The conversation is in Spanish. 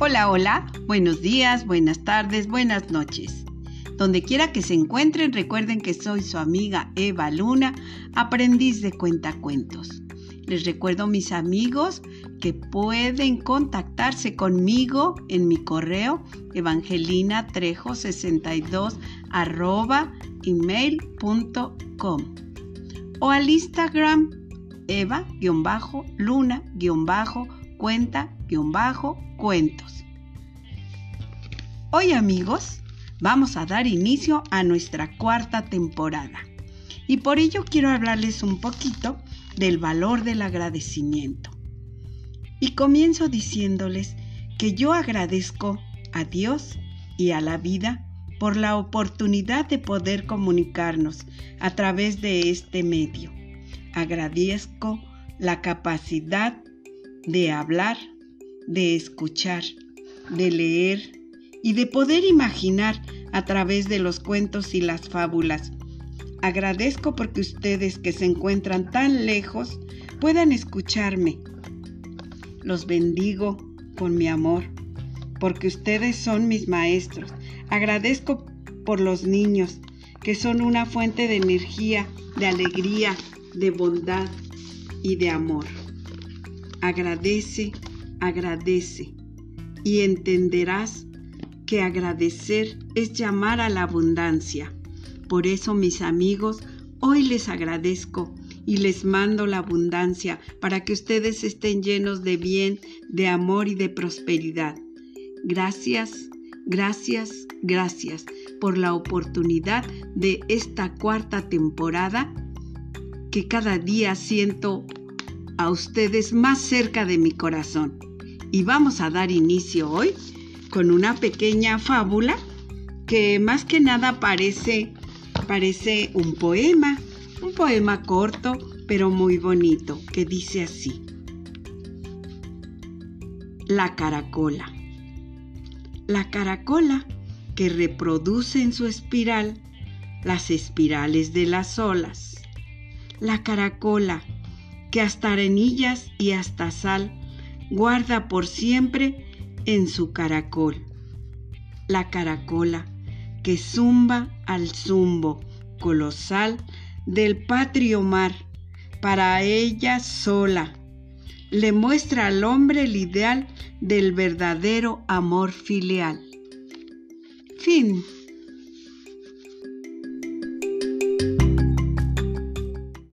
Hola, hola, buenos días, buenas tardes, buenas noches. Donde quiera que se encuentren, recuerden que soy su amiga Eva Luna, aprendiz de cuentacuentos. Les recuerdo, mis amigos, que pueden contactarse conmigo en mi correo evangelinatrejo62 arroba email.com o al Instagram eva-luna-cuenta-cuentos. Hoy amigos, vamos a dar inicio a nuestra cuarta temporada y por ello quiero hablarles un poquito del valor del agradecimiento. Y comienzo diciéndoles que yo agradezco a Dios y a la vida por la oportunidad de poder comunicarnos a través de este medio. Agradezco la capacidad de hablar, de escuchar, de leer y de poder imaginar a través de los cuentos y las fábulas. Agradezco porque ustedes que se encuentran tan lejos puedan escucharme. Los bendigo con mi amor, porque ustedes son mis maestros. Agradezco por los niños, que son una fuente de energía, de alegría, de bondad y de amor. Agradece, agradece y entenderás que agradecer es llamar a la abundancia. Por eso, mis amigos, hoy les agradezco y les mando la abundancia para que ustedes estén llenos de bien, de amor y de prosperidad. Gracias, gracias, gracias por la oportunidad de esta cuarta temporada que cada día siento a ustedes más cerca de mi corazón. Y vamos a dar inicio hoy con una pequeña fábula que más que nada parece, parece un poema, un poema corto pero muy bonito que dice así. La caracola. La caracola que reproduce en su espiral las espirales de las olas. La caracola que hasta arenillas y hasta sal guarda por siempre en su caracol. La caracola que zumba al zumbo colosal del patrio mar para ella sola. Le muestra al hombre el ideal del verdadero amor filial. Fin.